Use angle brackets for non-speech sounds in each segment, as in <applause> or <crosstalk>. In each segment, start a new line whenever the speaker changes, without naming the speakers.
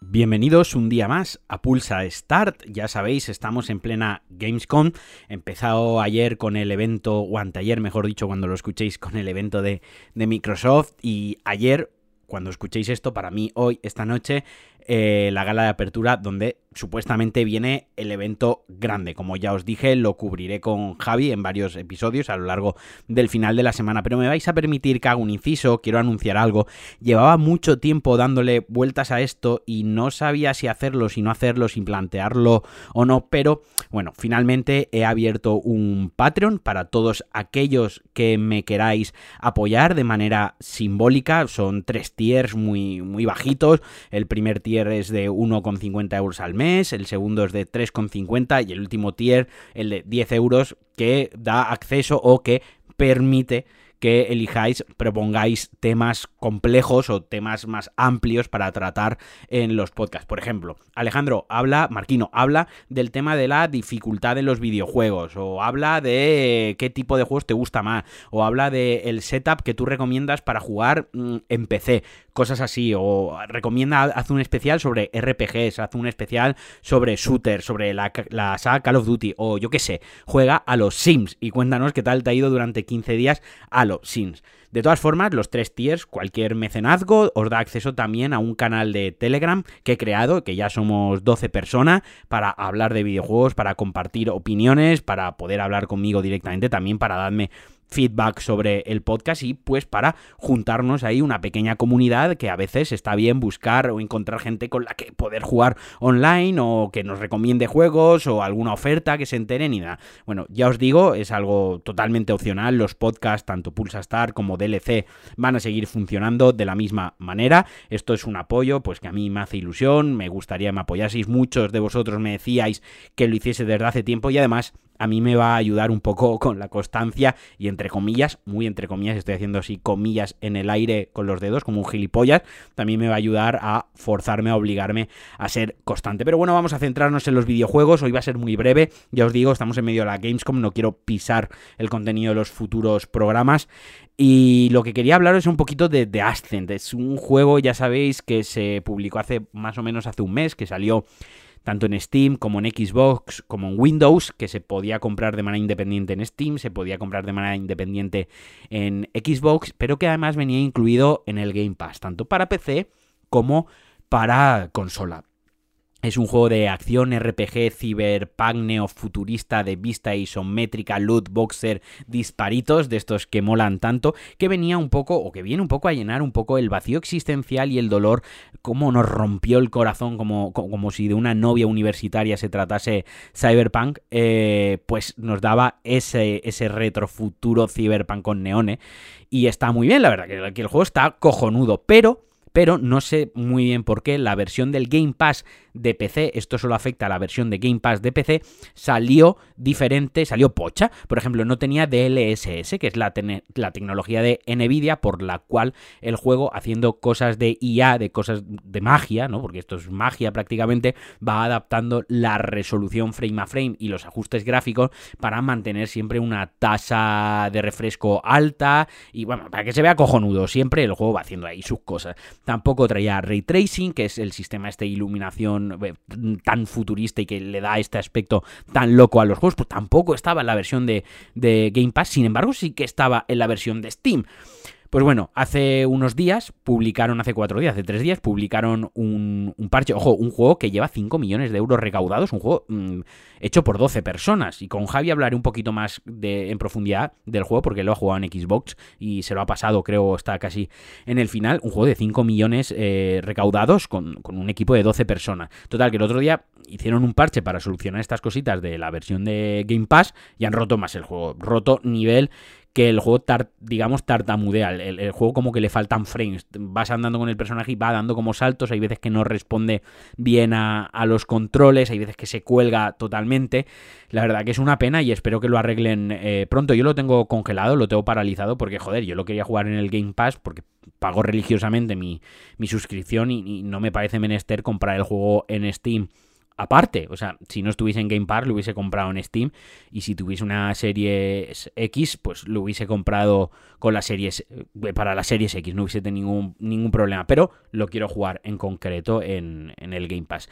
Bienvenidos un día más a Pulsa Start. Ya sabéis, estamos en plena Gamescom. Empezado ayer con el evento, o anteayer, mejor dicho, cuando lo escuchéis, con el evento de, de Microsoft. Y ayer, cuando escuchéis esto, para mí, hoy, esta noche, eh, la gala de apertura donde supuestamente viene el evento grande. Como ya os dije, lo cubriré con Javi en varios episodios a lo largo del final de la semana. Pero me vais a permitir que haga un inciso, quiero anunciar algo. Llevaba mucho tiempo dándole vueltas a esto y no sabía si hacerlo, si no hacerlo, sin plantearlo o no. Pero bueno, finalmente he abierto un Patreon para todos aquellos que me queráis apoyar de manera simbólica. Son tres tiers muy, muy bajitos. El primer tier es de 1,50 euros al mes, el segundo es de 3,50 y el último tier, el de 10 euros, que da acceso o que permite que elijáis, propongáis temas complejos o temas más amplios para tratar en los podcasts. Por ejemplo, Alejandro habla, Marquino habla del tema de la dificultad en los videojuegos, o habla de qué tipo de juegos te gusta más, o habla del setup que tú recomiendas para jugar mm, en PC, cosas así, o recomienda, hace un especial sobre RPGs, hace un especial sobre shooters, sobre la, la saga Call of Duty, o yo qué sé, juega a los Sims y cuéntanos qué tal te ha ido durante 15 días a los De todas formas, los tres tiers, cualquier mecenazgo, os da acceso también a un canal de Telegram que he creado, que ya somos 12 personas, para hablar de videojuegos, para compartir opiniones, para poder hablar conmigo directamente, también para darme feedback sobre el podcast y pues para juntarnos ahí una pequeña comunidad que a veces está bien buscar o encontrar gente con la que poder jugar online o que nos recomiende juegos o alguna oferta que se enteren y nada. Bueno, ya os digo, es algo totalmente opcional, los podcasts, tanto Pulsa Star como DLC, van a seguir funcionando de la misma manera. Esto es un apoyo, pues que a mí me hace ilusión, me gustaría que me apoyaseis, muchos de vosotros me decíais que lo hiciese desde hace tiempo y además a mí me va a ayudar un poco <laughs> con la constancia y entre comillas, muy entre comillas, estoy haciendo así comillas en el aire con los dedos como un gilipollas, también me va a ayudar a forzarme, a obligarme a ser constante. Pero bueno, vamos a centrarnos en los videojuegos, hoy va a ser muy breve, ya os digo, estamos en medio de la Gamescom, no quiero pisar el contenido de los futuros programas. Y lo que quería hablar es un poquito de The Ascent. Es un juego, ya sabéis, que se publicó hace más o menos hace un mes, que salió tanto en Steam como en Xbox como en Windows, que se podía comprar de manera independiente en Steam, se podía comprar de manera independiente en Xbox, pero que además venía incluido en el Game Pass, tanto para PC como para consola. Es un juego de acción RPG cyberpunk neofuturista de vista isométrica, loot boxer, disparitos, de estos que molan tanto, que venía un poco, o que viene un poco a llenar un poco el vacío existencial y el dolor, como nos rompió el corazón, como, como si de una novia universitaria se tratase cyberpunk, eh, pues nos daba ese, ese retrofuturo cyberpunk con neones. Y está muy bien, la verdad, que el juego está cojonudo, pero pero no sé muy bien por qué la versión del Game Pass de PC, esto solo afecta a la versión de Game Pass de PC, salió diferente, salió pocha. Por ejemplo, no tenía DLSS, que es la, la tecnología de Nvidia por la cual el juego, haciendo cosas de IA, de cosas de magia, ¿no? Porque esto es magia prácticamente, va adaptando la resolución frame a frame y los ajustes gráficos para mantener siempre una tasa de refresco alta y bueno, para que se vea cojonudo, siempre el juego va haciendo ahí sus cosas. Tampoco traía ray tracing, que es el sistema este de iluminación eh, tan futurista y que le da este aspecto tan loco a los juegos, pues tampoco estaba en la versión de, de Game Pass, sin embargo sí que estaba en la versión de Steam. Pues bueno, hace unos días publicaron, hace cuatro días, hace tres días, publicaron un, parche, ojo, un juego que lleva 5 millones de euros recaudados, un juego mm, hecho por 12 personas. Y con Javi hablaré un poquito más de, en profundidad del juego, porque lo ha jugado en Xbox y se lo ha pasado, creo, está casi en el final. Un juego de 5 millones eh, recaudados con, con un equipo de 12 personas. Total, que el otro día hicieron un parche para solucionar estas cositas de la versión de Game Pass y han roto más el juego. Roto nivel que el juego, digamos, tartamudea. El, juego como que le faltan frames. Vas andando con el personaje y va dando como saltos. Hay veces que no responde bien a, los controles. Hay veces que se cuelga totalmente. La verdad que es una pena y espero que lo arreglen eh, pronto. Yo lo tengo congelado, lo tengo paralizado porque, joder, yo lo quería jugar en el Game Pass porque pago religiosamente mi, suscripción y, y no me parece menester comprar el juego en Steam aparte. O sea, si no estuviese en Game Pass, lo hubiese comprado en Steam. Y si tuviese una serie X, pues lo hubiese comprado con las series. Eh, para las series X, no hubiese tenido ningún, ningún problema. Pero lo quiero jugar en concreto en, en el Game Pass.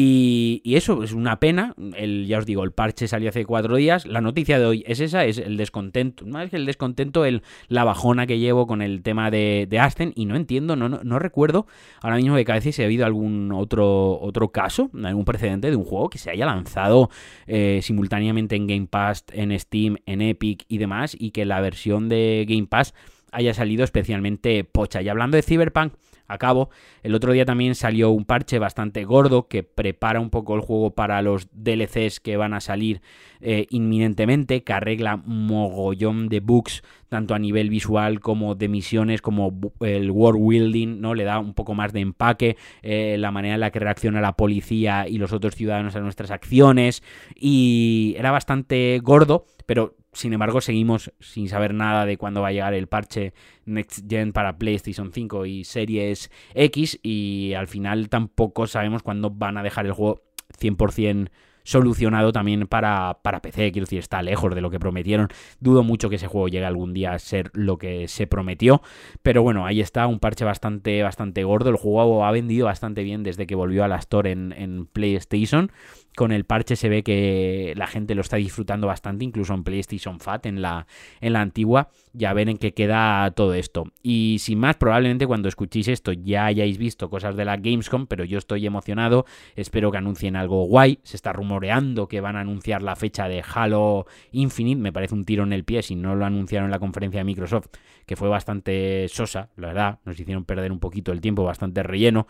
Y, eso es una pena. El, ya os digo, el parche salió hace cuatro días. La noticia de hoy es esa, es el descontento. Más que el descontento, el, la bajona que llevo con el tema de, de Aston. Y no entiendo, no, no, recuerdo ahora mismo de cabeza si ha habido algún otro, otro caso, algún precedente de un juego que se haya lanzado eh, simultáneamente en Game Pass, en Steam, en Epic y demás. Y que la versión de Game Pass haya salido especialmente pocha. Y hablando de Cyberpunk a cabo. El otro día también salió un parche bastante gordo que prepara un poco el juego para los DLCs que van a salir eh, inminentemente, que arregla mogollón de bugs, tanto a nivel visual como de misiones, como el world building, ¿no? Le da un poco más de empaque, eh, la manera en la que reacciona la policía y los otros ciudadanos a nuestras acciones. Y era bastante gordo, pero sin embargo, seguimos sin saber nada de cuándo va a llegar el parche Next Gen para PlayStation 5 y Series X. Y al final tampoco sabemos cuándo van a dejar el juego 100% solucionado también para, para PC. Quiero decir, está lejos de lo que prometieron. Dudo mucho que ese juego llegue algún día a ser lo que se prometió. Pero bueno, ahí está, un parche bastante, bastante gordo. El juego ha vendido bastante bien desde que volvió a la Store en, en PlayStation con el parche se ve que la gente lo está disfrutando bastante, incluso en PlayStation Fat, en la, en la antigua. Ya ven en qué queda todo esto. Y sin más, probablemente cuando escuchéis esto ya hayáis visto cosas de la Gamescom, pero yo estoy emocionado. Espero que anuncien algo guay. Se está rumoreando que van a anunciar la fecha de Halo Infinite. Me parece un tiro en el pie si no lo anunciaron en la conferencia de Microsoft, que fue bastante sosa, la verdad. Nos hicieron perder un poquito el tiempo, bastante relleno.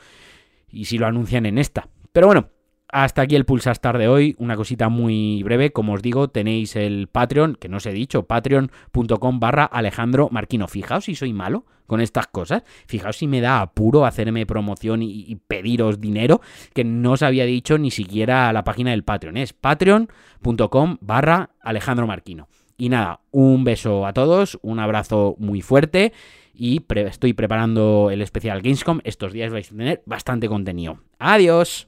Y si lo anuncian en esta. Pero bueno, hasta aquí el Pulsastar de hoy, una cosita muy breve, como os digo, tenéis el Patreon, que no os he dicho, patreon.com barra Alejandro Marquino. Fijaos si soy malo con estas cosas, fijaos si me da apuro hacerme promoción y, pediros dinero, que no os había dicho ni siquiera la página del Patreon, es patreon.com barra Alejandro Marquino. Y nada, un beso a todos, un abrazo muy fuerte y estoy preparando el especial Gamescom. Estos días vais a tener bastante contenido. Adiós.